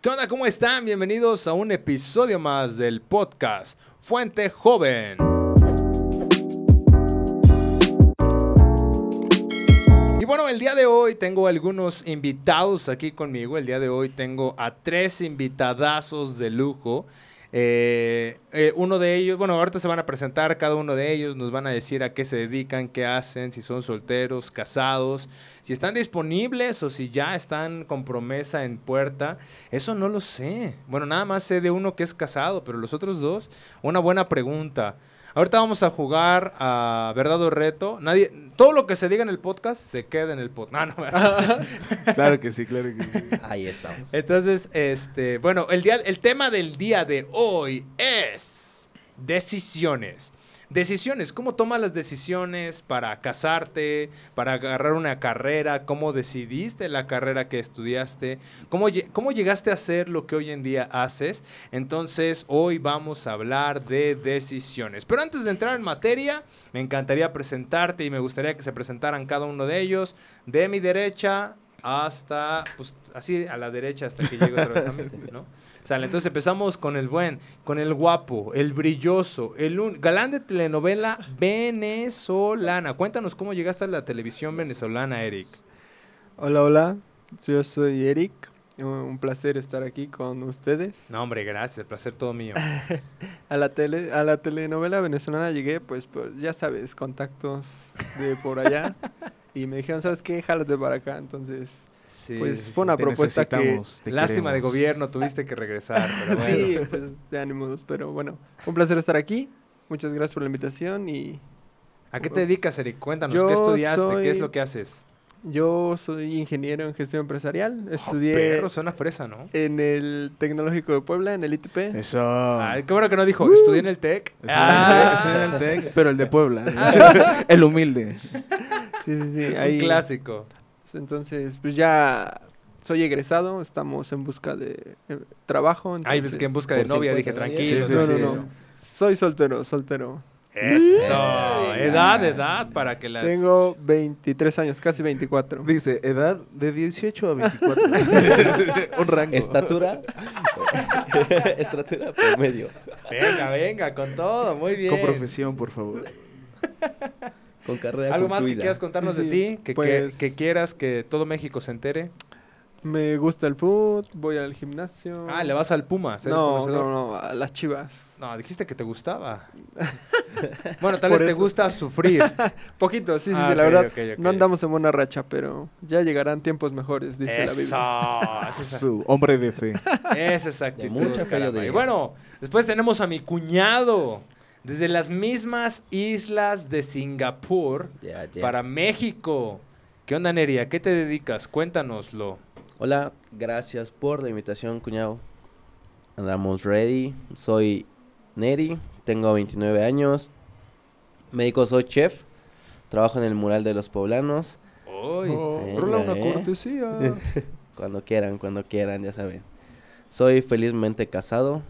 ¿Qué onda? ¿Cómo están? Bienvenidos a un episodio más del podcast Fuente Joven. Y bueno, el día de hoy tengo algunos invitados aquí conmigo. El día de hoy tengo a tres invitadazos de lujo. Eh, eh, uno de ellos, bueno, ahorita se van a presentar cada uno de ellos, nos van a decir a qué se dedican, qué hacen, si son solteros, casados, si están disponibles o si ya están con promesa en puerta. Eso no lo sé. Bueno, nada más sé de uno que es casado, pero los otros dos, una buena pregunta. Ahorita vamos a jugar a Verdad o Reto. Nadie, todo lo que se diga en el podcast se queda en el podcast. No, no, claro que sí, claro que sí. Ahí estamos. Entonces, este, bueno, el, día, el tema del día de hoy es decisiones. Decisiones, ¿cómo tomas las decisiones para casarte, para agarrar una carrera? ¿Cómo decidiste la carrera que estudiaste? ¿Cómo, ¿Cómo llegaste a hacer lo que hoy en día haces? Entonces, hoy vamos a hablar de decisiones. Pero antes de entrar en materia, me encantaría presentarte y me gustaría que se presentaran cada uno de ellos. De mi derecha hasta, pues así a la derecha hasta que llegue otra vez a mí, ¿no? Sale, entonces empezamos con el buen, con el guapo, el brilloso, el galán de telenovela venezolana. Cuéntanos cómo llegaste a la televisión venezolana, Eric. Hola, hola, yo soy Eric. Un placer estar aquí con ustedes. No, hombre, gracias, el placer todo mío. a la tele, a la telenovela venezolana llegué, pues, pues ya sabes, contactos de por allá. y me dijeron, ¿sabes qué? Jálate para acá. Entonces, pues fue una propuesta que... Lástima de gobierno, tuviste que regresar. Pero sí, pues de ánimos. Pero bueno, un placer estar aquí. Muchas gracias por la invitación y... ¿A qué te dedicas, Eric? Cuéntanos, ¿qué estudiaste? ¿Qué es lo que haces? Yo soy ingeniero en gestión empresarial. Oh, Estudié. perro, suena fresa, ¿no? En el Tecnológico de Puebla, en el ITP. Eso. Ay, qué bueno que no dijo, uh. estudié en el TEC. Ah. Estudié en el TEC, pero el de Puebla. el humilde. Sí, sí, sí. Ahí, Un clásico. Entonces, pues ya soy egresado, estamos en busca de eh, trabajo. Ay, pues que en busca de novia, dije, tranquilo. no, no, no. Soy soltero, soltero. Eso, edad, edad, para que las... Tengo 23 años, casi 24. Dice, edad de 18 a 24. Un rango. Estatura. Estatura promedio. Venga, venga, con todo, muy bien. Con profesión, por favor. Con carrera ¿Algo más que quieras contarnos de ti? Que, pues que, quieras que todo México se entere. Me gusta el fútbol, voy al gimnasio. Ah, le vas al Pumas. no, no, no, a las chivas. No, dijiste que te gustaba. bueno, tal vez te gusta sufrir. Poquito, sí, sí, sí, ah, la verdad. No andamos en buena racha, pero ya llegarán tiempos mejores, dice la Biblia. Su hombre de fe. Eso es actitud. mucha fe Y bueno, después tenemos a mi cuñado. Desde las mismas islas de Singapur para México. ¿Qué onda, Neri? ¿A qué te dedicas? Cuéntanoslo. Hola, gracias por la invitación, cuñado. Andamos ready. Soy Neri, tengo 29 años. Médico, soy chef. Trabajo en el mural de los poblanos. ¡Uy! Oh, una ¿eh? cortesía. cuando quieran, cuando quieran, ya saben. Soy felizmente casado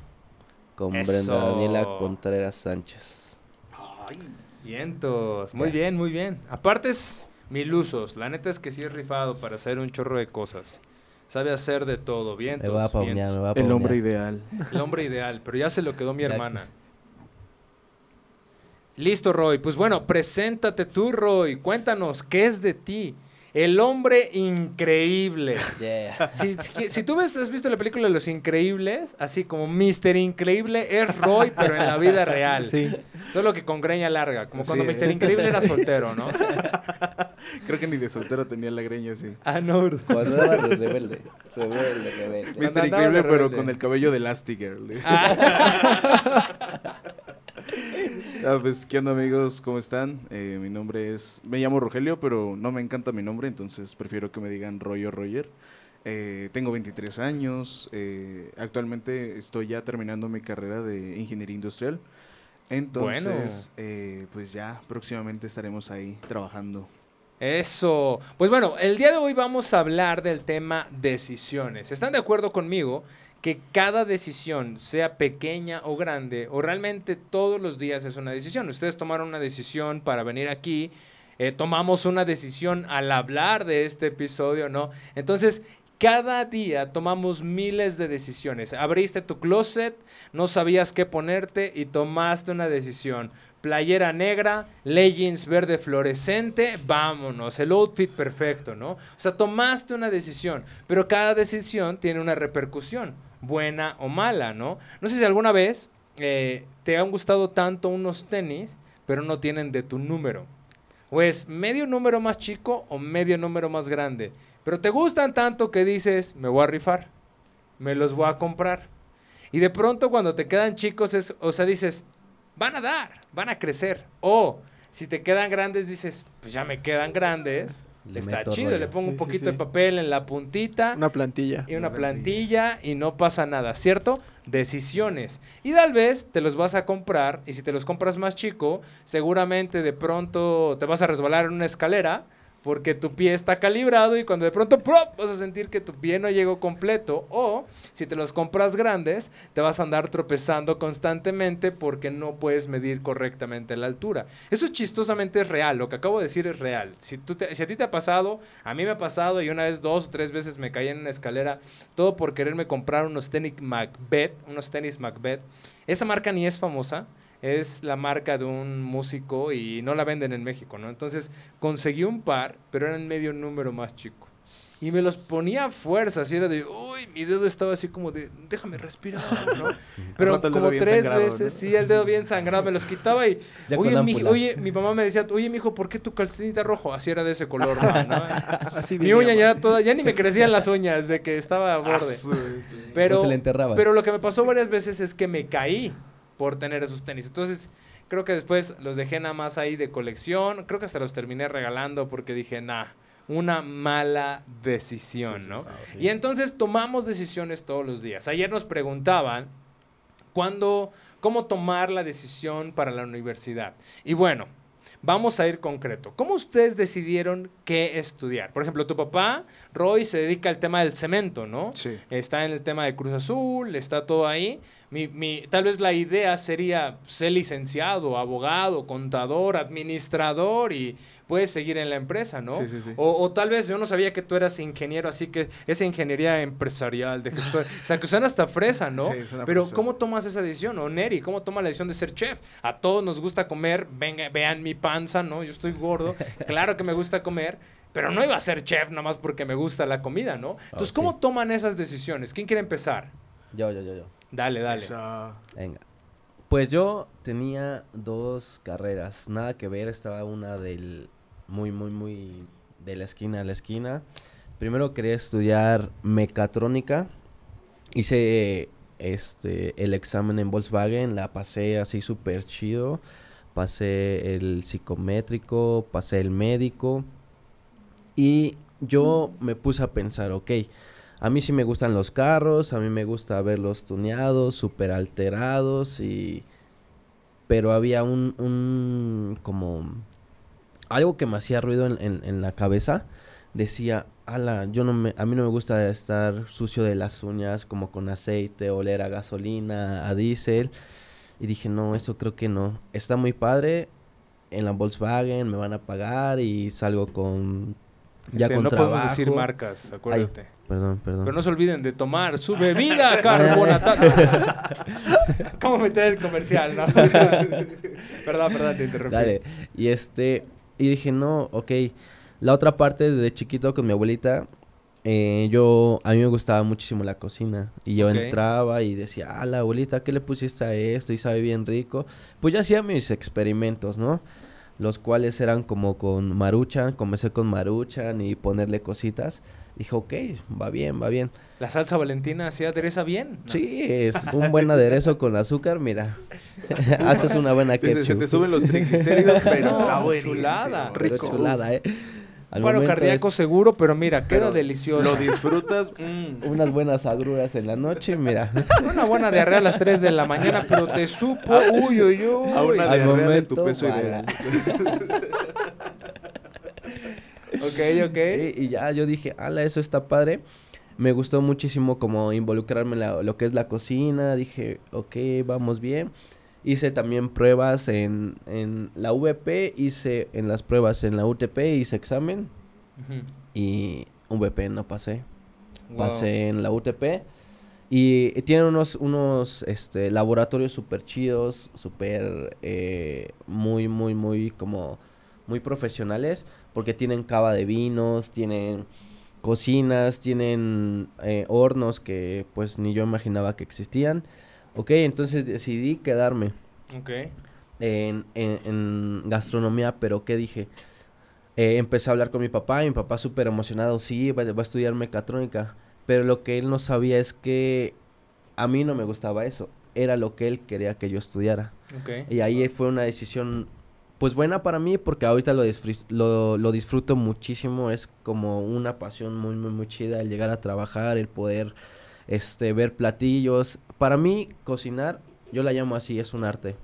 con Brenda Daniela Contreras Sánchez. Ay, vientos. Muy bien, muy bien. Aparte es milusos. La neta es que sí es rifado para hacer un chorro de cosas. Sabe hacer de todo, vientos. Me va a paunear, me va a El hombre ideal. El hombre ideal, pero ya se lo quedó mi hermana. Listo, Roy. Pues bueno, preséntate tú, Roy. Cuéntanos, ¿qué es de ti? El hombre increíble. Si, tú ves, has visto la película de Los Increíbles, así como Mr. Increíble es Roy, pero en la vida real. Sí. Solo que con greña larga, como cuando Mr. Increíble era soltero, ¿no? Creo que ni de soltero tenía la greña así. Ah, no. Cuando era rebelde. Rebelde, rebelde. Mr. Increíble, pero con el cabello de Elastigirl. Ah. Ah, pues, ¿qué onda amigos? ¿Cómo están? Eh, mi nombre es... Me llamo Rogelio, pero no me encanta mi nombre, entonces prefiero que me digan Royo Roger. Eh, tengo 23 años, eh, actualmente estoy ya terminando mi carrera de ingeniería industrial. Entonces, pues ya próximamente estaremos ahí trabajando. Eso. Pues bueno, el día de hoy vamos a hablar del tema decisiones. ¿Están de acuerdo conmigo que cada decisión, sea pequeña o grande, o realmente todos los días es una decisión. Ustedes tomaron una decisión para venir aquí, eh, tomamos una decisión al hablar de este episodio, ¿no? Entonces, Cada día tomamos miles de decisiones. Abriste tu closet, no sabías qué ponerte y tomaste una decisión. Playera negra, leggings verde fluorescente, vámonos, el outfit perfecto, ¿no? O sea, tomaste una decisión, pero cada decisión tiene una repercusión, buena o mala, ¿no? No sé si alguna vez eh, te han gustado tanto unos tenis, pero no tienen de tu número. O es medio número más chico o medio número más grande. Pero te gustan tanto que dices, me voy a rifar, me los voy a comprar. Y de pronto cuando te quedan chicos, es, o sea, dices, van a dar, van a crecer. O si te quedan grandes, dices, pues ya me quedan grandes. Está chido, le pongo un poquito de papel en la puntita. Una plantilla. Y una, plantilla, y no pasa nada, ¿cierto? Decisiones. Y tal vez te los vas a comprar y si te los compras más chico, seguramente de pronto te vas a resbalar en una escalera porque tu pie está calibrado y cuando de pronto vas a sentir que tu pie no llegó completo o si te los compras grandes te vas a andar tropezando constantemente porque no puedes medir correctamente la altura. Eso chistosamente es real, lo que acabo de decir es real. Si, si a ti te ha pasado, a mí me ha pasado y una vez dos o tres veces me caí en una escalera todo por quererme comprar unos tenis Macbeth, unos tenis Macbeth. Esa marca ni es famosa, es la marca de un músico y no la venden en México, ¿no? Entonces conseguí un par, pero eran medio número más chico. Y me los ponía a fuerza, así era de, uy, mi dedo estaba así como de, déjame respirar, ¿no? Pero como tres veces, sí, el dedo bien sangrado, me los quitaba y, oye mi, oye, mi mamá me decía, oye, mijo, ¿por qué tu calcetín rojo? Así era de ese color, ¿no? así mi uña ya toda, ya ni me crecían las uñas de que estaba a borde. pero, pero lo que me pasó varias veces es que me caí por tener esos tenis. Entonces, creo que después los dejé nada más ahí de colección. Creo que hasta los terminé regalando porque dije, nah, una mala decisión, ¿no? Y entonces tomamos decisiones todos los días. Ayer nos preguntaban cuándo, cómo tomar la decisión para la universidad. Y bueno, Vamos a ir concreto. ¿Cómo ustedes decidieron qué estudiar? Por ejemplo, tu papá, Roy, se dedica al tema del cemento, ¿no? Sí. Está en el tema de Cruz Azul, está todo ahí. Mi, mi, tal vez la idea sería ser licenciado, abogado, contador, administrador y puedes seguir en la empresa, ¿no? Sí, sí, sí. O, tal vez yo no sabía que tú eras ingeniero, así que esa ingeniería empresarial de gestor. o sea, que suena hasta fresa, ¿no? Sí, suena Pero ¿cómo tomas esa decisión? O Neri, ¿cómo toma la decisión de ser chef? A todos nos gusta comer, venga, vean mi panza, ¿no? Yo estoy gordo, claro que me gusta comer. Pero no iba a ser chef nada más porque me gusta la comida, ¿no? Entonces, ¿cómo toman esas decisiones? ¿Quién quiere empezar? Yo, yo, yo, yo. Dale, dale. Venga. Pues yo tenía dos carreras, nada que ver, estaba una del muy, muy, muy de la esquina a la esquina. Primero quería estudiar mecatrónica, hice este el examen en Volkswagen, la pasé así súper chido, pasé el psicométrico, pasé el médico y yo me puse a pensar, ok, a mí sí me gustan los carros, a mí me gusta verlos tuneados, súper alterados y... Pero había un, un como... Algo que me hacía ruido en, en, la cabeza. Decía, ala, yo no me, a mí no me gusta estar sucio de las uñas como con aceite, oler a gasolina, a diésel. Y dije, no, eso creo que no. Está muy padre. En la Volkswagen me van a pagar y salgo con ya este, no podemos decir marcas, acuérdate. Perdón, perdón. Pero no se olviden de tomar su bebida carbonatada. ¿Cómo meter el comercial? No? perdón, perdón, te interrumpí. Dale. Y este, y dije, no, ok. La otra parte, desde chiquito con mi abuelita, eh, yo, a mí me gustaba muchísimo la cocina. Y yo entraba y decía, ah, la abuelita, ¿qué le pusiste a esto? Y sabe bien rico. Pues yo hacía mis experimentos, ¿no? los cuales eran como con maruchan, comencé con maruchan y ponerle cositas. Dije, ok, va bien, va bien. ¿La salsa valentina sí adereza bien? Sí, es un buen aderezo con azúcar, mira. Haces una buena ketchup. Se te suben los triglicéridos, pero está buenísimo. Chulada, rico. Chulada, eh. Al Paro cardíaco seguro, pero mira, queda delicioso. Lo disfrutas. Mm. Unas buenas agruras en la noche, mira. Una buena diarrea a las 3 de la mañana, pero te supo, uy, uy, uy. A una Al diarrea de tu peso ideal. Ok, ok. Sí, y ya yo dije, ala, eso está padre. Me gustó muchísimo como involucrarme en lo que es la cocina. Dije, ok, vamos bien. Hice también pruebas en, en la VP, hice en las pruebas en la UTP, hice examen y VP no pasé. pasé en la UTP. Y tienen unos, unos este, laboratorios súper chidos, súper eh, muy, muy, muy como muy profesionales, porque tienen cava de vinos, tienen cocinas, tienen eh, hornos que pues ni yo imaginaba que existían. Ok, entonces decidí quedarme Ok. en, en, en gastronomía, pero ¿qué dije? Eh, empecé a hablar con mi papá y mi papá súper emocionado, sí, va, va a estudiar mecatrónica. Pero lo que él no sabía es que a mí no me gustaba eso. Era lo que él quería que yo estudiara. Ok. Y ahí fue una decisión, pues buena para mí, porque ahorita lo, lo, disfruto muchísimo. Es como una pasión muy, muy, muy chida el llegar a trabajar, el poder este, ver platillos. Para mí, cocinar, yo la llamo así, es un arte.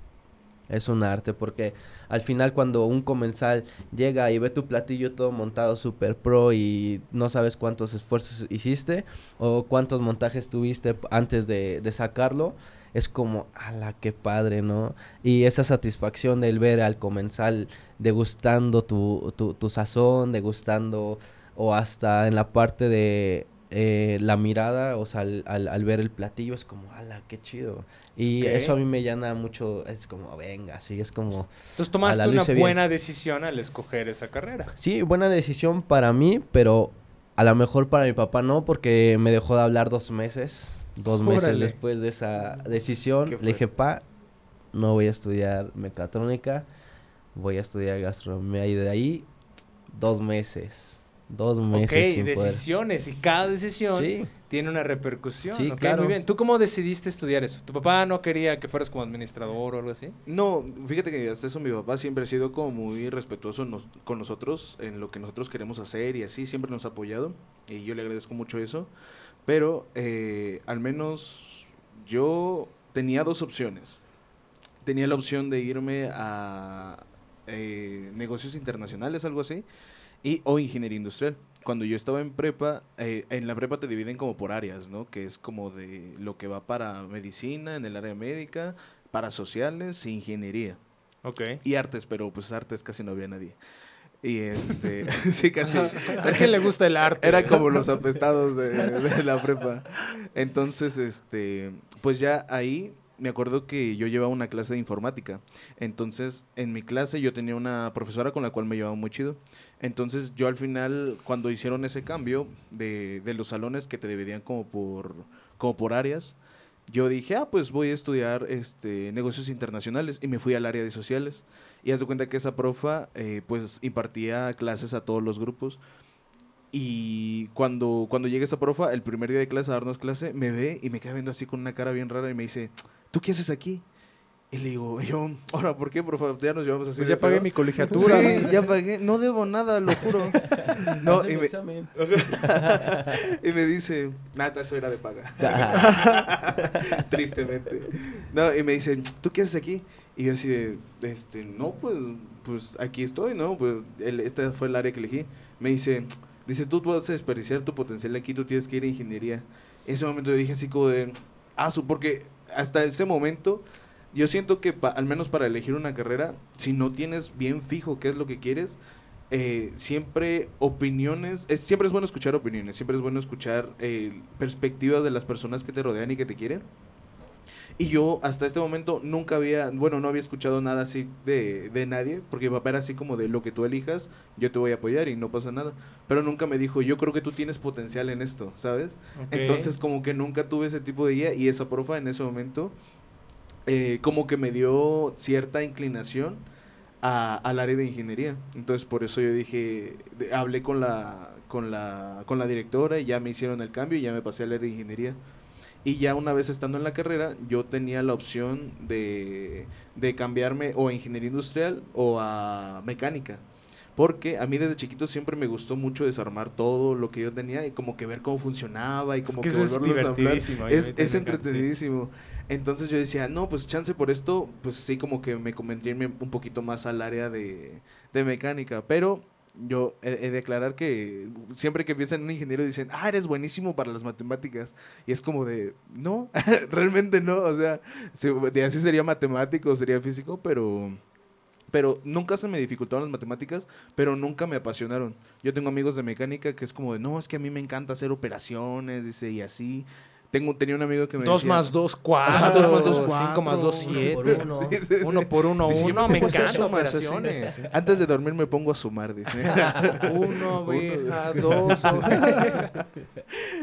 Es un arte, porque al final cuando un comensal llega y ve tu platillo todo montado super pro y no sabes cuántos esfuerzos hiciste o cuántos montajes tuviste antes de sacarlo, es como, ala, qué padre, ¿no? Y esa satisfacción del ver al comensal degustando tu, tu, tu sazón, degustando, o hasta en la parte de eh, la mirada, o sea, al, al, al ver el platillo, es como, ala, qué chido. Y eso a mí me llena mucho, es como, venga, sí, es como... Entonces tomaste una bien. buena decisión al escoger esa carrera. Sí, buena decisión para mí, pero a lo mejor para mi papá no, porque me dejó de hablar dos meses. Dos meses después de esa decisión, ¿Qué le dije, pa, no voy a estudiar mecatrónica, voy a estudiar gastronomía. Y de ahí, dos meses. Dos meses ok, sin poder. decisiones. Y cada decisión Sí, tiene una repercusión. Sí, ok, claro. Muy bien. ¿Tú cómo decidiste estudiar eso? ¿Tu papá no quería que fueras como administrador o algo así? No, fíjate que hasta eso mi papá siempre ha sido como muy respetuoso nos- con nosotros en lo que nosotros queremos hacer y así, siempre nos ha apoyado y yo le agradezco mucho eso. Pero eh, al menos yo tenía dos opciones. Tenía la opción de irme a eh, negocios internacionales, algo así, y o ingeniería industrial. Cuando yo estaba en prepa, eh, en la prepa te dividen como por áreas, ¿no? Que es como de lo que va para medicina, en el área médica, para sociales e ingeniería. Ok. Y artes, pero pues artes casi no había nadie. Y este, sí, casi. ¿A quién le gusta el arte? Era como los apestados de, de la prepa. Entonces, este, pues ya ahí me acuerdo que yo llevaba una clase de informática. Entonces, en mi clase yo tenía una profesora con la cual me llevaba muy chido. Entonces, yo al final, cuando hicieron ese cambio de, de los salones que te dividían como por, como por áreas, yo dije, ah, pues voy a estudiar este, negocios internacionales y me fui al área de sociales. Y haz de cuenta que esa profa, eh, pues, impartía clases a todos los grupos. Y cuando, cuando llega esa profa, el primer día de clase a darnos clase, me ve y me queda viendo así con una cara bien rara y me dice, ¿tú qué haces aquí? Y le digo, yo, ahora, ¿por qué, profa? Ya nos llevamos así. Pues ya pagué feo". mi colegiatura. Sí, ya pagué. No debo nada, lo juro. No, y me, y me dice, nada, eso era de paga. Tristemente. No, y me dice, ¿tú qué haces aquí? Y yo así de, este, no, pues, pues aquí estoy, ¿no? Pues el, esta fue el área que elegí. Me dice, dice, tú vas a desperdiciar tu potencial aquí, tú tienes que ir a ingeniería. En ese momento yo dije así como de, ah, porque hasta ese momento yo siento que pa- al menos para elegir una carrera, si no tienes bien fijo qué es lo que quieres, eh, siempre opiniones, es, siempre es bueno escuchar opiniones, siempre es bueno escuchar eh, perspectivas de las personas que te rodean y que te quieren. Y yo hasta este momento nunca había, bueno, no había escuchado nada así de, de nadie, porque mi papá era así como de lo que tú elijas, yo te voy a apoyar y no pasa nada. Pero nunca me dijo, yo creo que tú tienes potencial en esto, ¿sabes? Entonces como que nunca tuve ese tipo de guía y esa profa en ese momento eh, como que me dio cierta inclinación a- al área de ingeniería. Entonces por eso yo dije, de- hablé con la, con, la, con la directora y ya me hicieron el cambio y ya me pasé al área de ingeniería. Y ya una vez estando en la carrera, yo tenía la opción de, de cambiarme o a ingeniería industrial o a mecánica. Porque a mí desde chiquito siempre me gustó mucho desarmar todo lo que yo tenía y como que ver cómo funcionaba y Es como que que, eso es volverlo a divertidísimo. Es, es entretenidísimo. Entonces yo decía, no, pues chance por esto, pues sí como que me convendría un poquito más al área de, de mecánica. Pero yo he, he de aclarar que siempre que piensan en un ingeniero dicen, ah, eres buenísimo para las matemáticas. Y es como de, no, realmente no. O sea, de así sería matemático, sería físico, pero... pero nunca se me dificultaron las matemáticas, pero nunca me apasionaron. Yo tengo amigos de mecánica que es como de, no, es que a mí me encanta hacer operaciones, dice, y así. Tengo, tenía un amigo que me 2 decía... más 2, 4. Ajá, dos más dos, 5 cuatro. más 2, Uno 7. por uno. Sí, sí, sí. 1 por 1, Dice, yo 1. me encanta operaciones. Antes de dormir me pongo a sumar, dice. 1 oveja, 2 oveja.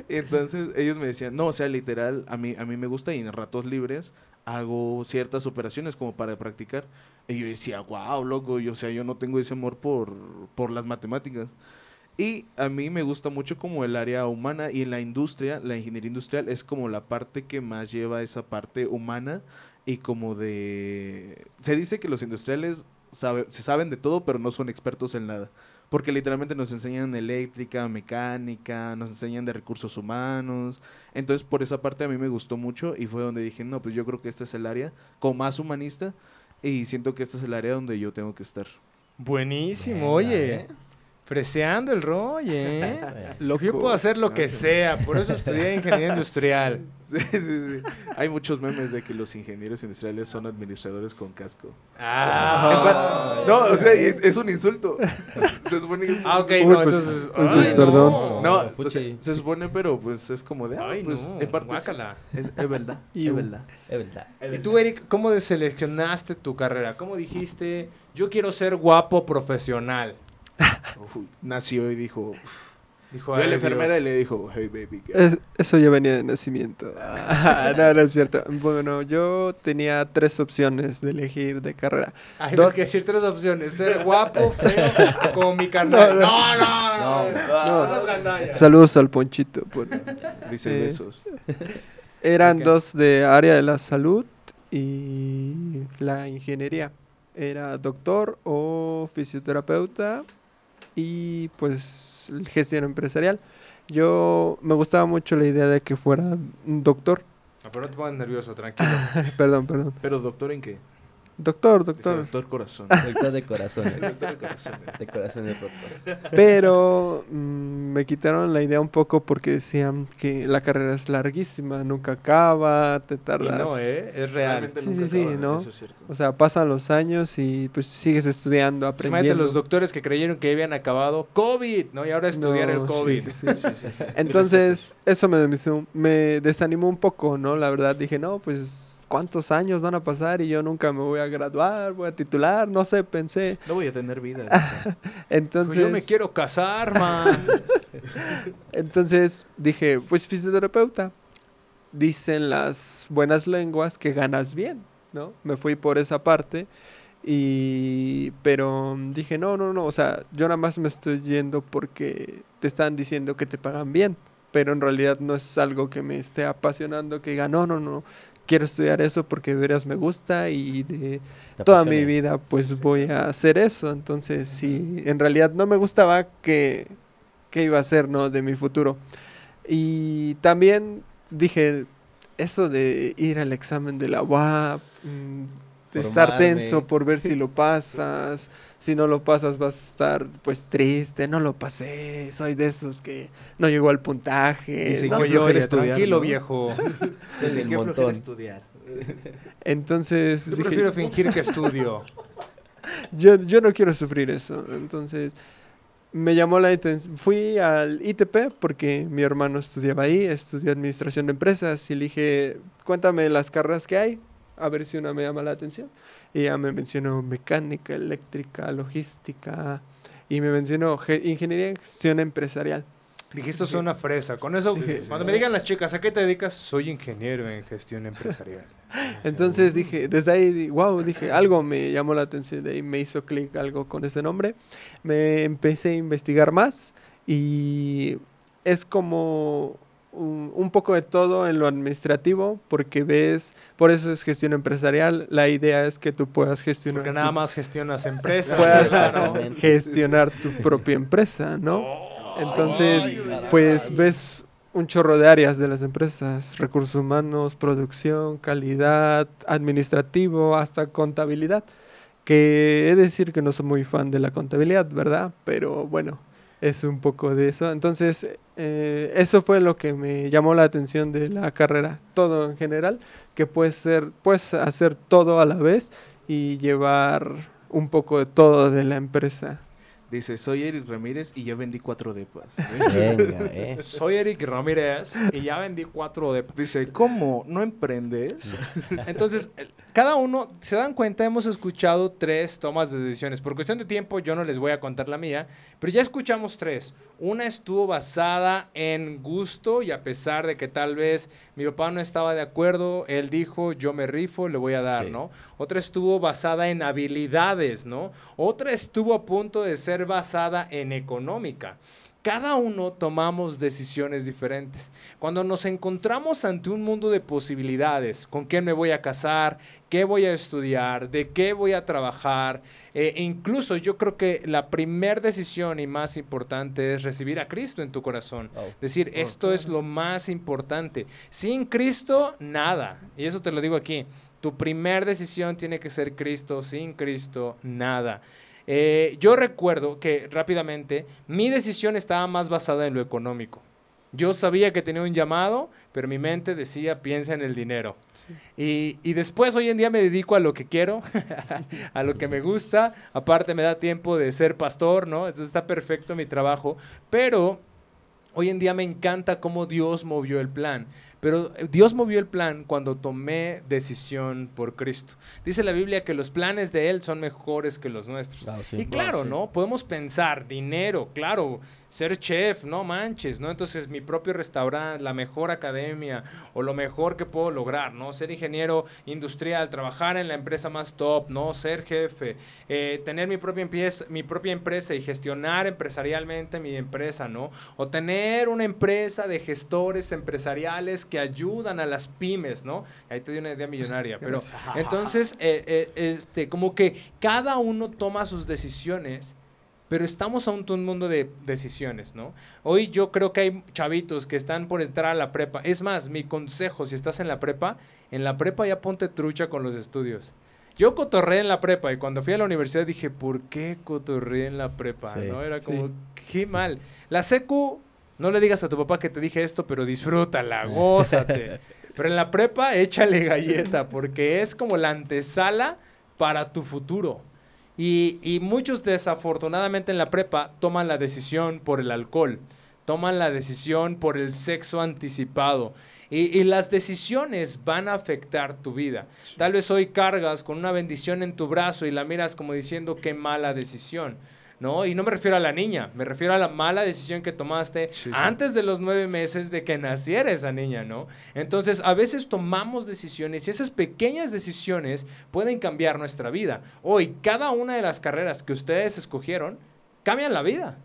Entonces ellos me decían, no, o sea, literal, a mí, a mí me gusta y en ratos libres hago ciertas operaciones como para practicar. Y yo decía, wow, loco, yo, o sea, yo no tengo ese amor por, por las matemáticas. Y a mí me gusta mucho como el área humana y en la industria, la ingeniería industrial es como la parte que más lleva esa parte humana y como de... Se dice que los industriales sabe- se saben de todo, pero no son expertos en nada. Porque literalmente nos enseñan eléctrica, mecánica, nos enseñan de recursos humanos. Entonces, por esa parte a mí me gustó mucho y fue donde dije, no, pues yo creo que este es el área como más humanista y siento que este es el área donde yo tengo que estar. Buenísimo, oye. eh. Freseando el Roy, ¿eh? Loco. Yo puedo hacer lo que sea, por eso estudié ingeniería industrial. Sí, sí, sí. Hay muchos memes de que los ingenieros industriales son administradores con casco. Ah, No, o sea, es, es un insulto. Se supone que es un Ah, ok, insulto. no, pues, entonces. pues, ay, perdón. No, No, o sea, se supone, pero pues es como de, ah, Ay, pues no, en parte guácala. es, es verdad, Y- es verdad. Es verdad. ¿Y tú, Eric, cómo seleccionaste tu carrera? ¿Cómo dijiste, yo quiero ser guapo profesional? Nació y dijo, Dijo, vio a la "Ay, enfermera Dios". y le dijo, hey baby. girl". Es- eso ya venía de nacimiento. Ah, no, no es cierto. Bueno, yo tenía tres opciones de elegir de carrera. Ay, Dos- que decir tres opciones. Ser guapo, feo, como mi carnal. No, no, no. Saludos al Ponchito. por- Dice eh, besos. Eran dos de área de la salud y la ingeniería. Era doctor o fisioterapeuta y pues gestión empresarial. Yo me gustaba mucho la idea de que fuera un doctor. No, pero no te pongas nervioso, tranquilo. perdón, perdón. Pero doctor en qué? Doctor, Dice doctor. doctor corazón. Doctor de corazones. doctor de corazón. De corazones rotos. Pero mm, me quitaron la idea un poco porque decían que la carrera es larguísima, nunca acaba, te Y tardas. no, ¿eh? Es real. Realmente Sí, nunca sí, sí, ¿no? Eso es cierto. O sea, pasan los años y pues sigues estudiando, Imagínate aprendiendo. los doctores que creyeron que habían acabado COVID, ¿no? Y ahora estudiar No, el COVID. sí, sí. Sí, sí, sí. Entonces, eso me desanimó un poco, ¿no? La verdad, dije, no, pues, ¿cuántos años van a pasar? Y yo nunca me voy a graduar, voy a titular, no sé, pensé. No voy a tener vida. Entonces, Pues yo me quiero casar, man. entonces dije, pues, fisioterapeuta. Dicen las buenas lenguas que ganas bien, ¿no? Me fui por esa parte. Y, pero dije, no, no, no, o sea, yo nada más me estoy yendo porque te están diciendo que te pagan bien, pero en realidad no es algo que me esté apasionando, que diga, no, no, no, quiero estudiar eso porque de veras me gusta y de toda mi vida pues voy a hacer eso, entonces si en realidad no me gustaba, ¿qué, qué iba a hacer, no, de mi futuro? Y también dije, eso de ir al examen de la UAP, mm, de estar tenso por ver si lo pasas, si no lo pasas vas a estar pues triste, no lo pasé, soy de esos que no llegó al puntaje. No flojera ya, estudiar, tranquilo, ¿no? viejo. Qué montón. estudiar. Entonces Yo dije, prefiero fingir que estudio. yo, yo no quiero sufrir eso. Entonces me llamó la atención. Fui al ITP porque mi hermano estudiaba ahí, estudió administración de empresas y le dije, cuéntame las carreras que hay, a ver si una me llama la atención. Y ya me mencionó mecánica, eléctrica, logística y me mencionó ge- ingeniería en gestión empresarial. Dije, esto suena fresa. Con eso, Sí, sí, sí. cuando me digan las chicas, ¿a qué te dedicas? Soy ingeniero en gestión empresarial. Entonces dije, desde ahí, wow, dije, algo me llamó la atención, de ahí me hizo clic algo con ese nombre. Me empecé a investigar más y es como un, un poco de todo en lo administrativo, porque ves, por eso es gestión empresarial, la idea es que tú puedas gestionar, Porque tu- nada más gestionas empresas. puedas gestionar tu propia empresa, ¿no? Entonces, pues ves un chorro de áreas de las empresas, recursos humanos, producción, calidad, administrativo, hasta contabilidad. Que he de decir que no soy muy fan de la contabilidad, ¿verdad? Pero bueno, es un poco de eso. Entonces, eh, eso fue lo que me llamó la atención de la carrera, todo en general, que puedes ser, puedes hacer todo a la vez y llevar un poco de todo de la empresa. Dice, soy Eric Ramírez y ya vendí cuatro depas. Venga, eh. Soy Eric Ramírez y ya vendí cuatro depas. Dice, ¿cómo? ¿No emprendes? Entonces, cada uno, se dan cuenta, hemos escuchado tres tomas de decisiones. Por cuestión de tiempo, yo no les voy a contar la mía, pero ya escuchamos tres. Una estuvo basada en gusto y a pesar de que tal vez mi papá no estaba de acuerdo, él dijo, yo me rifo, le voy a dar, ¿no? Otra estuvo basada en habilidades, ¿no? Otra estuvo a punto de ser basada en económica. Cada uno tomamos decisiones diferentes. Cuando nos encontramos ante un mundo de posibilidades, con quién me voy a casar, qué voy a estudiar, de qué voy a trabajar, eh, incluso yo creo que la primera decisión y más importante es recibir a Cristo en tu corazón. Oh. Decir, esto es lo más importante. Sin Cristo, nada. Y eso te lo digo aquí. Tu primera decisión tiene que ser Cristo. Sin Cristo, nada. Eh, yo recuerdo que rápidamente mi decisión estaba más basada en lo económico. Yo sabía que tenía un llamado, pero mi mente decía, piensa en el dinero. Y, y, después hoy en día me dedico a lo que quiero, a lo que me gusta. Aparte me da tiempo de ser pastor, ¿no? Entonces está perfecto mi trabajo. Pero hoy en día me encanta cómo Dios movió el plan. Pero eh, Dios movió el plan cuando tomé decisión por Cristo. Dice la Biblia que los planes de Él son mejores que los nuestros. Ah, sí. Y claro, sí. ¿no? Podemos pensar, dinero, claro, ser chef, no manches, ¿no? Entonces mi propio restaurante, la mejor academia o lo mejor que puedo lograr, ¿no? Ser ingeniero industrial, trabajar en la empresa más top, ¿no? Ser jefe, eh, tener mi propia, empresa, mi propia empresa y gestionar empresarialmente mi empresa, ¿no? O tener una empresa de gestores empresariales que ayudan a las pymes, ¿no? Ahí te doy una idea millonaria, pero entonces, eh, eh, este, como que cada uno toma sus decisiones pero estamos ante un mundo de decisiones, ¿no? Hoy yo creo que hay chavitos que están por entrar a la prepa. Es más, mi consejo, si estás en la prepa, en la prepa ya ponte trucha con los estudios. Yo cotorré en la prepa y cuando fui a la universidad dije, ¿por qué cotorré en la prepa? Sí. ¿No? Era como, Sí. qué mal. La secu, no le digas a tu papá que te dije esto, pero disfrútala, gózate. pero en la prepa, échale galleta, porque es como la antesala para tu futuro. Y, y muchos desafortunadamente en la prepa toman la decisión por el alcohol, toman la decisión por el sexo anticipado. Y, y las decisiones van a afectar tu vida. Tal vez hoy cargas con una bendición en tu brazo y la miras como diciendo qué mala decisión. ¿No? Y no me refiero a la niña, me refiero a la mala decisión que tomaste Sí, sí. antes de los nueve meses de que naciera esa niña, ¿no? Entonces, a veces tomamos decisiones y esas pequeñas decisiones pueden cambiar nuestra vida. Hoy, cada una de las carreras que ustedes escogieron cambian la vida.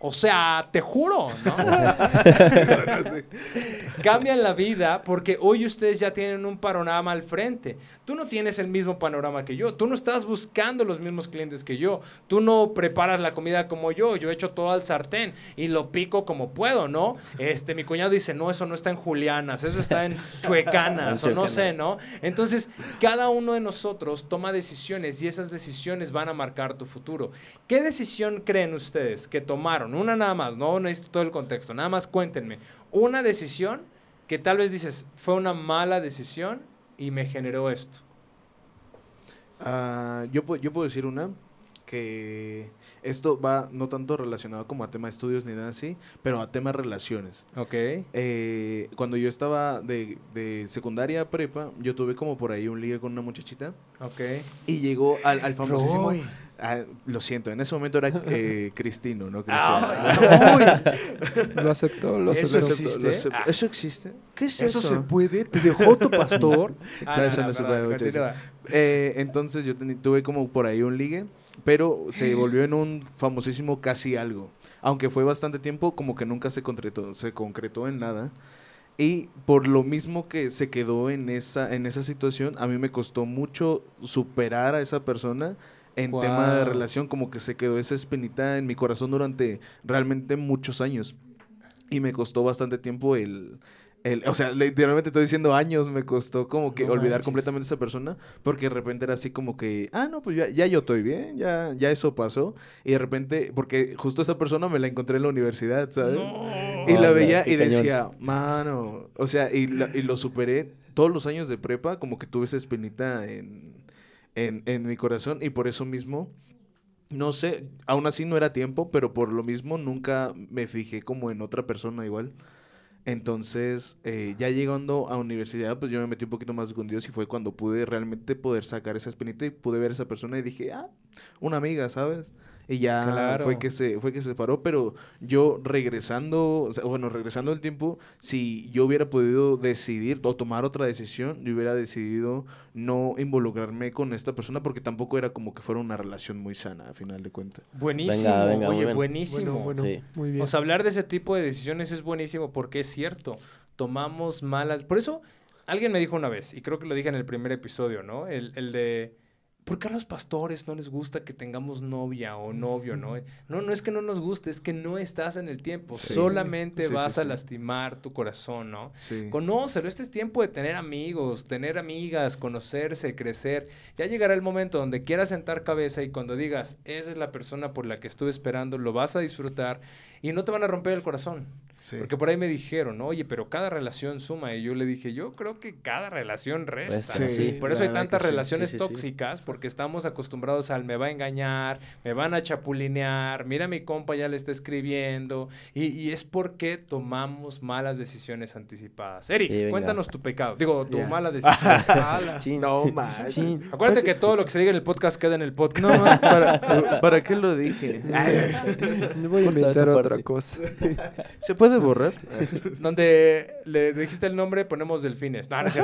O sea, te juro, ¿no? cambian la vida porque hoy ustedes ya tienen un panorama al frente. Tú no tienes el mismo panorama que yo. Tú no estás buscando los mismos clientes que yo. Tú no preparas la comida como yo. Yo echo todo al sartén y lo pico como puedo, ¿no? Este, mi cuñado dice, no, eso no está en Julianas, eso está en Chuecanas, o no sé, ¿no? Entonces, cada uno de nosotros toma decisiones y esas decisiones van a marcar tu futuro. ¿Qué decisión creen ustedes que tomaron? Una nada más, no necesito todo el contexto, nada más cuéntenme. Una decisión que tal vez dices, fue una mala decisión y me generó esto. Ah, yo, yo puedo decir una que esto va no tanto relacionado como a tema de estudios ni nada así, pero a tema relaciones. Ok. Eh, cuando yo estaba de, de secundaria a prepa, yo tuve como por ahí un ligue con una muchachita Ok. y llegó al, al famosísimo... Roy. Ah, lo siento, en ese momento era eh, Cristino, ¿no? Ah, Cristiano. Lo aceptó, lo ¿Eso aceptó. existe? Lo acepto. Ah. ¿Eso existe? ¿Qué es eso? ¿Eso se puede? ¿Te dejó tu pastor? Ah, No, eso no se puede. Eh, entonces yo tuve como por ahí un ligue, pero se volvió en un famosísimo casi algo. Aunque fue bastante tiempo, como que nunca se concretó, se concretó en nada. Y por lo mismo que se quedó en esa, en esa situación, a mí me costó mucho superar a esa persona en tema de relación, como que se quedó esa espinita en mi corazón durante realmente muchos años. Y me costó bastante tiempo el, el- o sea, literalmente estoy diciendo años, me costó como que No olvidar manches. completamente a esa persona, porque de repente era así como que, ah, no, pues ya, ya yo estoy bien, ya, ya eso pasó. Y de repente, porque justo esa persona me la encontré en la universidad, ¿sabes? Y la veía y cañón. decía, mano, o sea, y, la- y lo superé todos los años de prepa, como que tuve esa espinita en, en, en mi corazón y por eso mismo no sé, aún así no era tiempo, pero por lo mismo nunca me fijé como en otra persona igual. Entonces, eh, ya llegando a universidad, pues yo me metí un poquito más con Dios y fue cuando pude realmente poder sacar esa espinita y pude ver a esa persona y dije, ah, una amiga, ¿sabes? Y ya fue que se fue que se paró, pero yo regresando, bueno, regresando el tiempo, si yo hubiera podido decidir o tomar otra decisión, yo hubiera decidido no involucrarme con esta persona porque tampoco era como que fuera una relación muy sana a final de cuentas. Buenísimo, oye, buenísimo. muy bien. O sea, hablar de ese tipo de decisiones es buenísimo porque es cierto, tomamos malas, por eso alguien me dijo una vez, y creo que lo dije en el primer episodio, ¿no? El, el de ¿Por qué a los pastores no les gusta que tengamos novia o novio, no? No, no es que no nos guste, es que no estás en el tiempo. Solamente vas a lastimar tu corazón, ¿no? Conócelo, este es tiempo de tener amigos, tener amigas, conocerse, crecer. Ya llegará el momento donde quieras sentar cabeza y cuando digas, esa es la persona por la que estuve esperando, lo vas a disfrutar y no te van a romper el corazón. Porque por ahí me dijeron, oye, pero cada relación suma. Y yo le dije, yo creo que cada relación resta. por eso hay tantas relaciones tóxicas, porque estamos acostumbrados al me va a engañar, me van a chapulinear, mira mi compa ya le está escribiendo. Y, es porque tomamos malas decisiones anticipadas. Eric, cuéntanos tu pecado. Digo, tu mala decisión. no, Acuérdate que todo lo que se diga en el podcast queda en el podcast. No, ¿para, ¿para qué lo dije? voy a inventar otra cosa. ¿Se puede borrar? Donde le dijiste el nombre, ponemos delfines. No, no es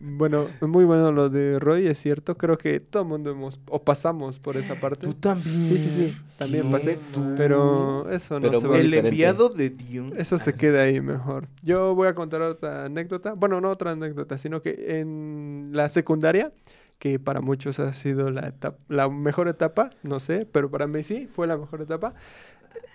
bueno, muy bueno lo de Roy, es cierto. Creo que todo el mundo hemos, o pasamos por esa parte. Tú también. Sí, sí, sí. También pasé. Pero eso no se va El enviado de Dios. Eso se queda ahí mejor. Yo voy a contar otra anécdota. Bueno, no otra anécdota, sino que en la secundaria que para muchos ha sido la, la mejor etapa, no sé, pero para mí sí, fue la mejor etapa.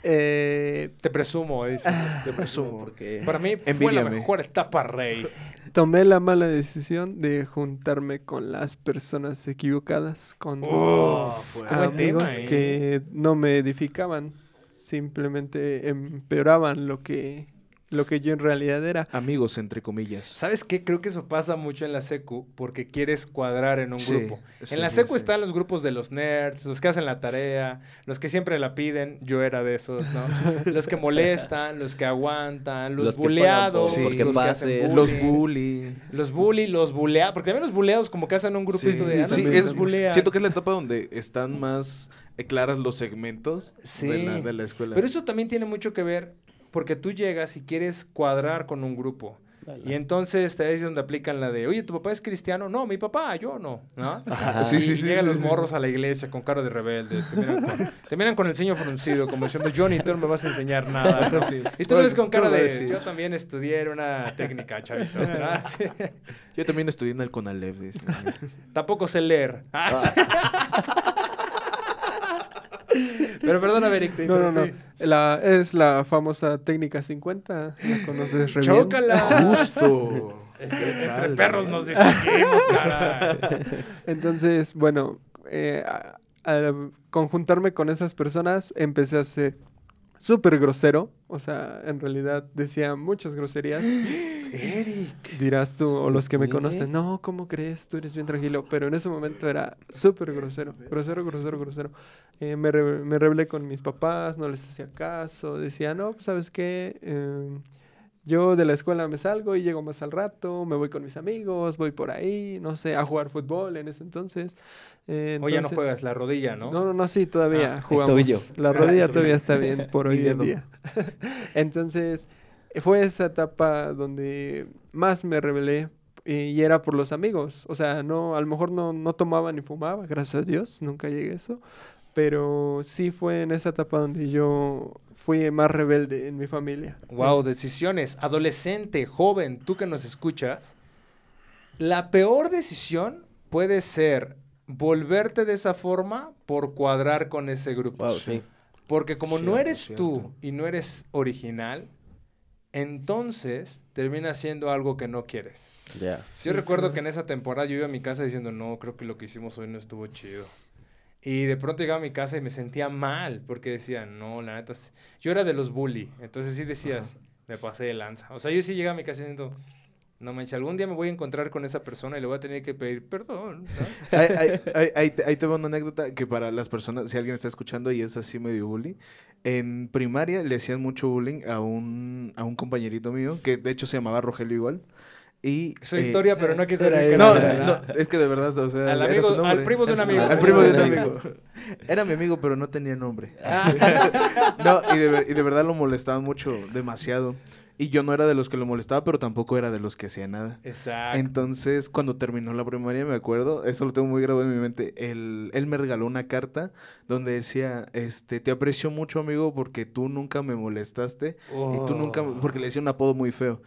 Eh, te presumo, dice. Te presumo. Porque para mí fue la mejor etapa, Rey. Tomé la mala decisión de juntarme con las personas equivocadas, con oh, amigos eh. que no me edificaban, simplemente empeoraban lo que lo que yo en realidad era. Amigos, entre comillas. ¿Sabes qué? Creo que eso pasa mucho en la secu porque quieres cuadrar en un grupo. en la secu están los grupos de los nerds, los que hacen la tarea, los que siempre la piden, yo era de esos, ¿no? los que molestan, los que aguantan, los, buleados, los, que hacen los bullies. Los bullies, los buleados, porque también los buleados como que hacen un grupito de... Sí, es, siento que es la etapa donde están más claras los segmentos de la, de la escuela. Pero eso también tiene mucho que ver porque tú llegas y quieres cuadrar con un grupo. Y entonces te es donde aplican la de, oye, ¿tu papá es cristiano? No, mi papá, yo no. ¿no? sí, sí, sí, llegan los morros a la iglesia con cara de rebeldes. Te miran con, el ceño fruncido, como diciendo, Johnny, tú no me vas a enseñar nada. Y tú lo ves con cara de, yo también estudié una técnica, chavito. yo también estudié en el Conalep, dice. Tampoco sé leer. Pero perdona, Eric, No, no, no. La, es la famosa técnica 50. ¿La conoces re ¡Chócala! Justo. entre perros nos distinguimos, cara. Entonces, bueno, eh, al conjuntarme con esas personas, empecé a ser súper grosero. O sea, en realidad decía muchas groserías. Eric. Dirás tú, o los que me conocen, no, ¿cómo crees? Tú eres bien tranquilo. Pero en ese momento era súper grosero. Grosero, grosero, grosero. Eh, me, me rebelé con mis papás, no les hacía caso. Decía, no, pues, ¿sabes qué? Eh, yo de la escuela me salgo y llego más al rato, me voy con mis amigos, voy por ahí, no sé, a jugar fútbol en ese entonces. Eh, o ya no juegas la rodilla, ¿no? No, no, no, sí, todavía ah, jugamos. La rodilla todavía está bien por hoy en día. entonces, fue esa etapa donde más me rebelé y era por los amigos. O sea, no, a lo mejor no, no tomaba ni fumaba, gracias a Dios, nunca llegué a eso. Pero sí fue en esa etapa donde yo fui más rebelde en mi familia. Wow, decisiones. Adolescente, joven, tú que nos escuchas, la peor decisión puede ser volverte de esa forma por cuadrar con ese grupo. sí. Porque como no eres tú y no eres original, entonces termina siendo algo que no quieres. Ya. Yo recuerdo que en esa temporada yo iba a mi casa diciendo, no, creo que lo que hicimos hoy no estuvo chido. Y de pronto llegaba a mi casa y me sentía mal porque decía, no, la neta, yo era de los bully. Entonces sí decías, me pasé de lanza. O sea, yo sí llegaba a mi casa diciendo, no manches, algún día me voy a encontrar con esa persona y le voy a tener que pedir perdón. ahí, te una anécdota que para las personas, si alguien está escuchando y es así medio bullying, en primaria le hacían mucho bullying a un, a un compañerito mío, que de hecho se llamaba Rogelio igual. Y, Su historia, pero no quise no, no, es que de verdad, o sea, al, primo de un amigo. Al primo de un amigo. Era mi amigo, pero no tenía nombre. no, y de, y de verdad lo molestaban mucho, demasiado. Y yo no era de los que lo molestaba, pero tampoco era de los que hacía nada. Exacto. Entonces, cuando terminó la primaria, me acuerdo, eso lo tengo muy grabado en mi mente, él, él me regaló una carta donde decía, este, te aprecio mucho, amigo, porque tú nunca me molestaste. Y tú nunca, oh. porque le decía un apodo muy feo.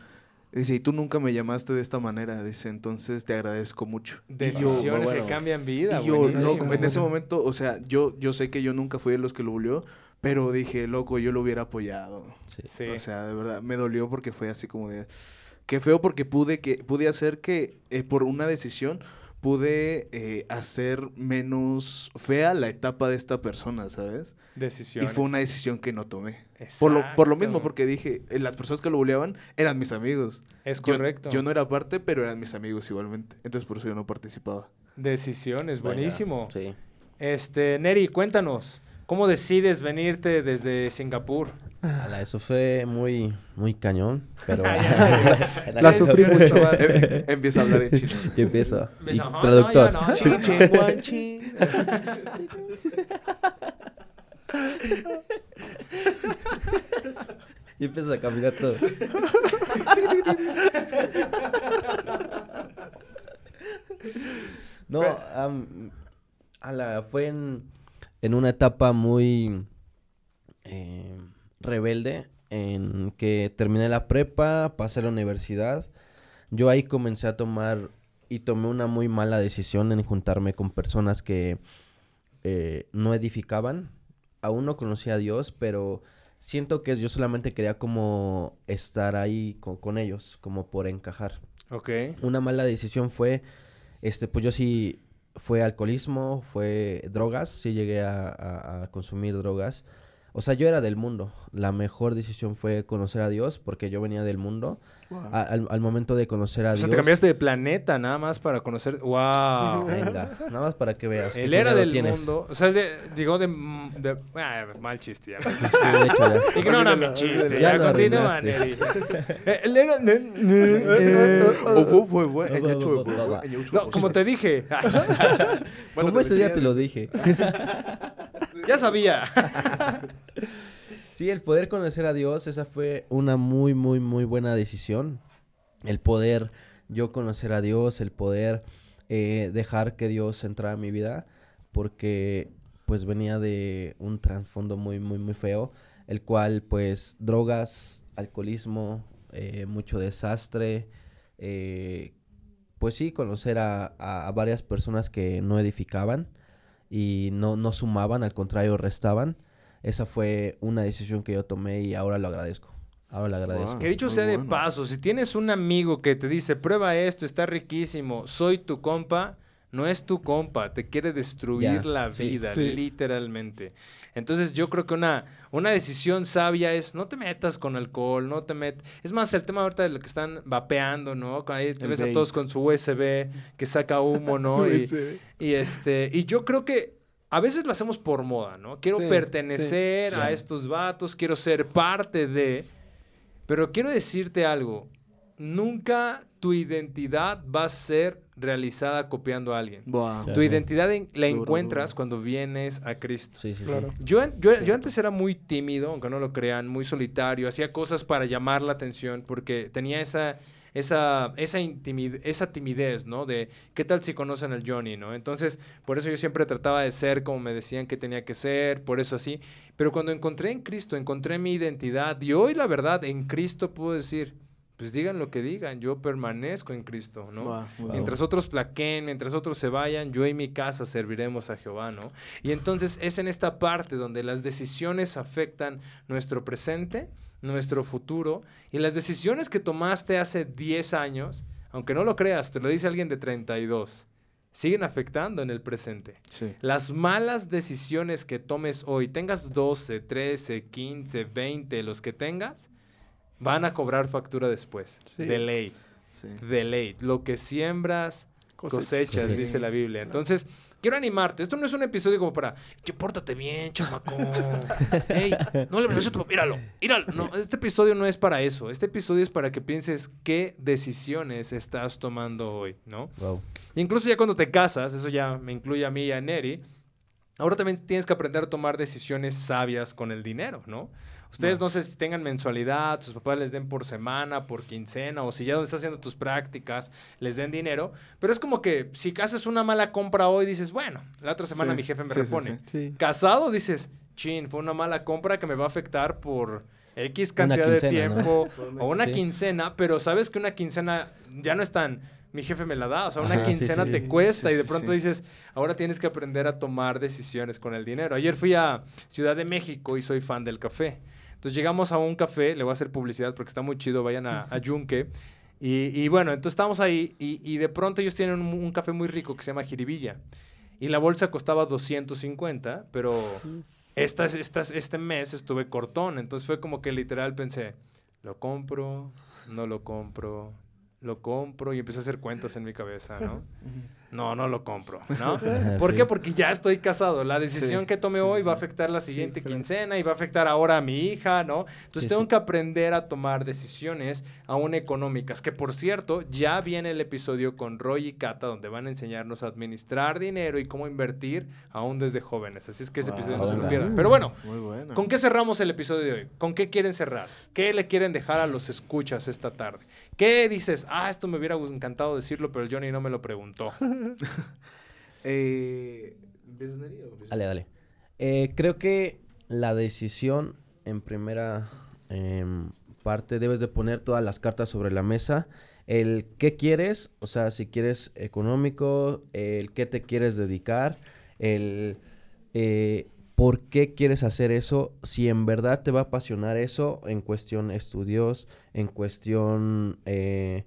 Dice, y tú nunca me llamaste de esta manera, dice, entonces te agradezco mucho. Decisiones que cambian vida. Y yo, no, en ese momento, o sea, yo, yo sé que yo nunca fui de los que lo bulió, pero dije, loco, yo lo hubiera apoyado. Sí. O sea, de verdad, me dolió porque fue así como de... Qué feo porque pude, que, pude hacer que, eh, por una decisión, pude eh, hacer menos fea la etapa de esta persona, ¿sabes? Decisiones. Y fue una decisión que no tomé. Por lo, por lo mismo, porque dije, eh, las personas que lo buleaban eran mis amigos. Es correcto. Yo no era parte, pero eran mis amigos igualmente. Entonces por eso yo no participaba. Decisiones, buenísimo. sí. Este, Neri, cuéntanos. ¿Cómo decides venirte desde Singapur? Eso fue muy, muy cañón, pero... la sufrí mucho más. Em, empieza a hablar en chino. Yo empiezo. Y traductor. y empiezo a caminar todo. no, a la, fue en en una etapa muy eh, rebelde en que terminé la prepa, pasé a la universidad. Yo ahí comencé a tomar y tomé una muy mala decisión en juntarme con personas que eh, no edificaban. Aún no conocía a Dios, pero siento que yo solamente quería como estar ahí con, con ellos, como por encajar. Ok. Una mala decisión fue, este, pues yo sí fue alcoholismo, fue drogas, sí llegué a, consumir drogas. O sea, yo era del mundo. La mejor decisión fue conocer a Dios porque yo venía del mundo. Al, momento de conocer a o Dios. Sea, te cambiaste de planeta nada más para conocer. ¡Wow! Venga, nada más para que veas. Él era del mundo. O sea, de, digo de. de ah, mal chiste ya. Ignora mi chiste. Ya, continúa, Neri. Él era. No, como te dije. Como ese día te lo dije. ya sabía. Sí, el poder conocer a Dios, esa fue una muy, muy, muy buena decisión. El poder yo conocer a Dios, el poder eh, dejar que Dios entrara en mi vida, porque pues venía de un trasfondo muy, muy, muy feo, el cual pues drogas, alcoholismo, eh, mucho desastre, eh, pues sí, conocer a, a, varias personas que no edificaban y no, no sumaban, al contrario, restaban. Esa fue una decisión que yo tomé y ahora lo agradezco. Ahora lo agradezco. que dicho sea de paso, si tienes un amigo que te dice, prueba esto, está riquísimo, soy tu compa, no es tu compa, te quiere destruir la vida, literalmente. Entonces yo creo que una, una decisión sabia es no te metas con alcohol, no te metas... Es más, el tema ahorita de lo que están vapeando, ¿no? Ahí te ves a todos con su USB que saca humo, ¿no? y, y, este, y yo creo que a veces lo hacemos por moda, ¿no? Quiero pertenecer a estos vatos, quiero ser parte de... Pero quiero decirte algo, nunca tu identidad va a ser realizada copiando a alguien. Tu identidad la encuentras cuando vienes a Cristo. Sí, sí, claro. yo, yo, yo, antes era muy tímido, aunque no lo crean, muy solitario, hacía cosas para llamar la atención porque tenía esa esa, esa, esa timidez, ¿no? De qué tal si conocen al Johnny, ¿no? Entonces, por eso yo siempre trataba de ser como me decían que tenía que ser, por eso así. Pero cuando encontré en Cristo, encontré mi identidad y hoy la verdad en Cristo puedo decir, pues digan lo que digan, yo permanezco en Cristo, ¿no? Mientras otros flaqueen, mientras otros se vayan, yo y mi casa serviremos a Jehová, ¿no? Y entonces es en esta parte donde las decisiones afectan nuestro presente, nuestro futuro, y las decisiones que tomaste hace 10 años, aunque no lo creas, te lo dice alguien de 32, siguen afectando en el presente. Las malas decisiones que tomes hoy, tengas 12, 13, 15, 20, los que tengas, van a cobrar factura después, de ley. de ley. Lo que siembras, cosechas, dice la Biblia. Entonces, quiero animarte. Esto no es un episodio como para, che, pórtate bien, chamaco. Ey, no le a tu míralo, míralo. No, este episodio no es para eso. Este episodio es para que pienses qué decisiones estás tomando hoy, ¿no? Wow. Incluso ya cuando te casas, eso ya me incluye a mí y a Neri, ahora también tienes que aprender a tomar decisiones sabias con el dinero, ¿no? Ustedes no. sé si tengan mensualidad, tus papás les den por semana, por quincena, o si ya donde estás haciendo tus prácticas les den dinero. Pero es como que si haces una mala compra hoy, dices, bueno, la otra semana mi jefe me repone. Casado, dices, chin, fue una mala compra que me va a afectar por X cantidad de tiempo o una quincena, pero sabes que una quincena ya no es tan mi jefe me la da. O sea, una quincena te cuesta y de pronto dices, ahora tienes que aprender a tomar decisiones con el dinero. Ayer fui a Ciudad de México y soy fan del café. Entonces llegamos a un café, le voy a hacer publicidad porque está muy chido, vayan a, Yunque. Y, bueno, entonces estamos ahí y, de pronto ellos tienen un, café muy rico que se llama Jiribilla. Y la bolsa costaba 250, pero estas, estas, este mes estuve cortón. Entonces fue como que literal pensé, lo compro, no lo compro, lo compro y empecé a hacer cuentas en mi cabeza, ¿no? no, no lo compro, ¿no? ¿Por qué? Porque ya estoy casado. La decisión que tome hoy va a afectar la siguiente quincena y va a afectar ahora a mi hija, ¿no? Entonces tengo que aprender a tomar decisiones aún económicas, que por cierto, ya viene el episodio con Roy y Kata donde van a enseñarnos a administrar dinero y cómo invertir aún desde jóvenes. Así es que ese episodio no se lo pierdan. Pero bueno, ¿con qué cerramos el episodio de hoy? ¿Con qué quieren cerrar? ¿Qué le quieren dejar a los escuchas esta tarde? ¿Qué dices? Ah, esto me hubiera encantado decirlo, pero el Johnny no me lo preguntó. eh, dale, dale. Eh, creo que la decisión en primera em, parte debes de poner todas las cartas sobre la mesa. El qué quieres, o sea, si quieres económico, el qué te quieres dedicar, el eh, por qué quieres hacer eso, si en verdad te va a apasionar eso en cuestión estudios, en cuestión, eh,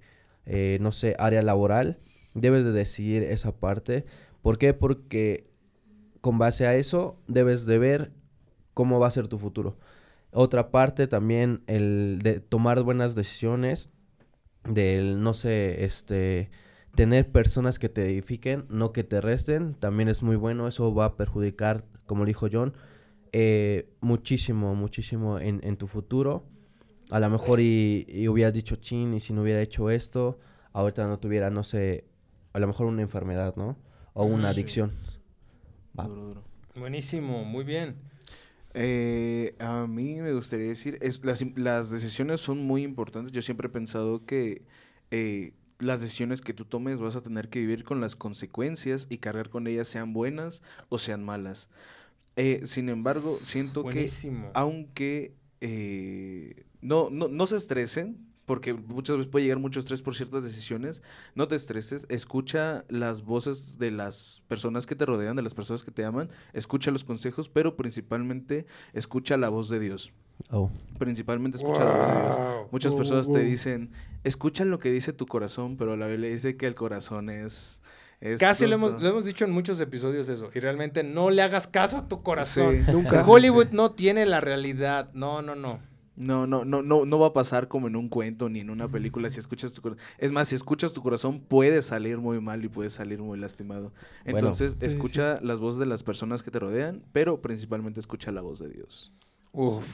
no sé, área laboral Debes de decidir esa parte. ¿Por qué? Porque con base a eso debes de ver cómo va a ser tu futuro. Otra parte también el de tomar buenas decisiones, del no sé, este tener personas que te edifiquen, no que te resten, también es muy bueno, eso va a perjudicar, como dijo John, eh, muchísimo, muchísimo en, en, tu futuro. A lo mejor y, y hubieras dicho, chin, y si no hubiera hecho esto, ahorita no tuviera, no sé, a lo mejor una enfermedad, ¿no? O una adicción. Buenísimo, muy bien. Eh, a mí me gustaría decir, es, las, las, decisiones son muy importantes. Yo siempre he pensado que eh, las decisiones que tú tomes vas a tener que vivir con las consecuencias y cargar con ellas, sean buenas o sean malas. Eh, sin embargo, siento que aunque no, no, no se estresen, porque muchas veces puede llegar mucho estrés por ciertas decisiones, no te estreses, escucha las voces de las personas que te rodean, de las personas que te aman, escucha los consejos, pero principalmente escucha la voz de Dios. Oh. Principalmente escucha la voz de Dios. Muchas personas te dicen, escucha lo que dice tu corazón, pero la Biblia dice que el corazón es... Casi lo hemos, lo hemos, dicho en muchos episodios eso. Y realmente no le hagas caso a tu corazón. Nunca. Hollywood no tiene la realidad. No, no, no. No, no, no, no, no va a pasar como en un cuento ni en una película. Si escuchas tu corazón. Es más, si escuchas tu corazón, puede salir muy mal y puede salir muy lastimado. Entonces, escucha las voces de las personas que te rodean, pero principalmente escucha la voz de Dios. Uf.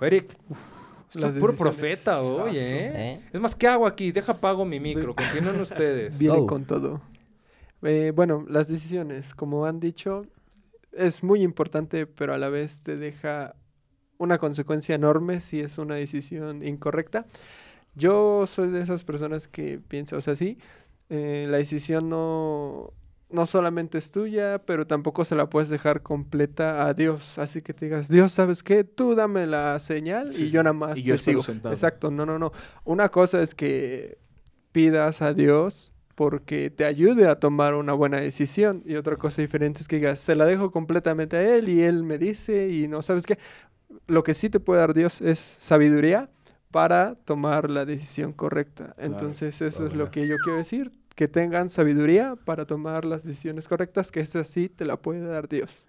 Eric. Estás puro profeta hoy, ¿eh? ¿eh? Es más, ¿qué hago aquí? Deja pago mi micro. Continúen ustedes. Viene con todo. Eh, bueno, las decisiones, como han dicho, es muy importante, pero a la vez te deja una consecuencia enorme si es una decisión incorrecta. Yo soy de esas personas que piensa, o sea, sí, eh, la decisión no, no solamente es tuya, pero tampoco se la puedes dejar completa a Dios. Así que te digas, Dios, ¿sabes qué? Tú dame la señal y yo nada más te sigo. Exacto, no, no, no. Una cosa es que pidas a Dios porque te ayude a tomar una buena decisión. Y otra cosa diferente es que digas, se la dejo completamente a Él y Él me dice y no sabes qué lo que sí te puede dar Dios es sabiduría para tomar la decisión correcta. Entonces, eso es lo que yo quiero decir, que tengan sabiduría para tomar las decisiones correctas, que esa sí te la puede dar Dios.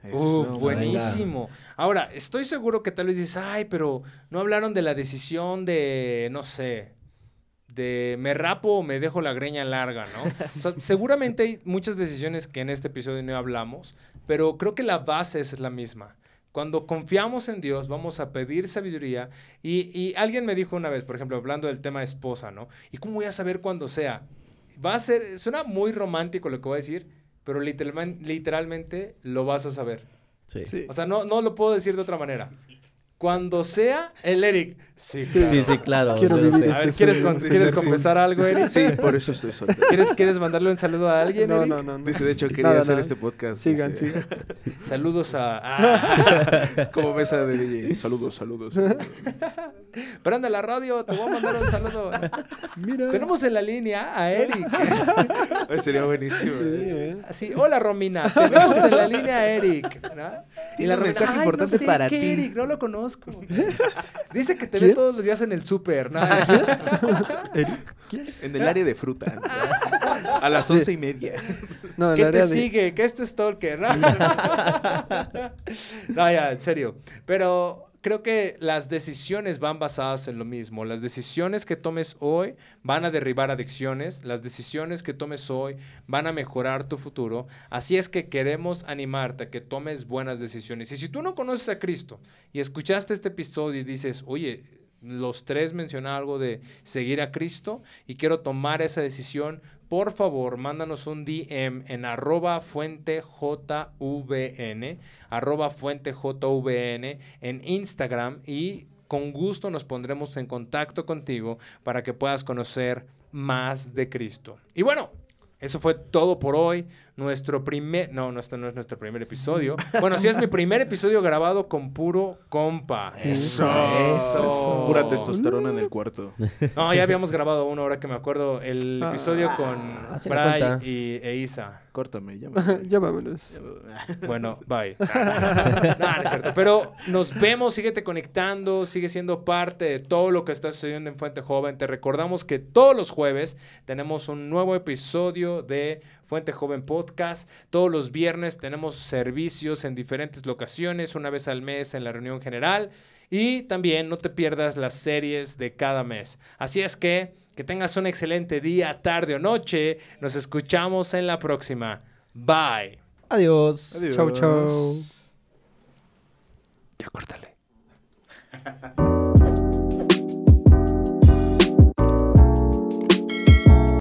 buenísimo. Ahora, estoy seguro que tal vez dices, ay, pero no hablaron de la decisión de, no sé, de me rapo o me dejo la greña larga, ¿no? O sea, seguramente hay muchas decisiones que en este episodio no hablamos, pero creo que la base es la misma. Cuando confiamos en Dios, vamos a pedir sabiduría. Y, y, alguien me dijo una vez, por ejemplo, hablando del tema esposa, ¿no? ¿Y cómo voy a saber cuándo sea? Va a ser, suena muy romántico lo que voy a decir, pero literalmente, literalmente lo vas a saber. Sí. O sea, no, no lo puedo decir de otra manera. Cuando sea el Eric. Sí, sí, sí, claro. Quiero vivir a ver, ¿quieres, ¿quieres confesar algo, Eric? Sí, por eso estoy soltero. ¿Quieres, ¿Quieres mandarle un saludo a alguien, no, Eric? No, no, no. Dice, de hecho, quería hacer este podcast. Sigan, sigan. Saludos a... Ah. Como mesa de DJ. Saludos, saludos. Prende la radio, te voy a mandar un saludo. Mira. Tenemos en la línea a Eric. Sería buenísimo. Sí, ¿eh? Así, hola Romina, tenemos en la línea a Eric. ¿no? Y la un mensaje importante para ti. Eric, no lo conozco. Dice que te ve todos los días en el súper. ¿no? En el área de fruta. A las once y media. No, ¿Qué te sigue? ¿Qué es tu stalker? no, ya, en serio. Pero creo que las decisiones van basadas en lo mismo. Las decisiones que tomes hoy van a derribar adicciones, las decisiones que tomes hoy van a mejorar tu futuro. Así es que queremos animarte a que tomes buenas decisiones. Y si tú no conoces a Cristo y escuchaste este episodio y dices, oye, los tres mencionan algo de seguir a Cristo y quiero tomar esa decisión, por favor, mándanos un DM en arroba fuentejvn, arroba fuentejvn en Instagram y con gusto nos pondremos en contacto contigo para que puedas conocer más de Cristo. Y bueno, eso fue todo por hoy. Nuestro primer. No, no, este no es nuestro primer episodio. Bueno, sí es mi primer episodio grabado con puro compa. Eso. Eso. Pura testosterona en el cuarto. No, ya habíamos grabado uno, ahora que me acuerdo. El ah. episodio con ah, Bray y e Isa. Córtame, llámamelos. Bueno, bye. no, no es cierto. Pero nos vemos, síguete conectando, sigue siendo parte de todo lo que está sucediendo en Fuente Joven. Te recordamos que todos los jueves tenemos un nuevo episodio de Joven Podcast. Todos los viernes tenemos servicios en diferentes locaciones, una vez al mes en la reunión general. Y también no te pierdas las series de cada mes. Así es que que tengas un excelente día, tarde o noche. Nos escuchamos en la próxima. Bye. Adiós. Adiós. Chau, chau. Ya córtale.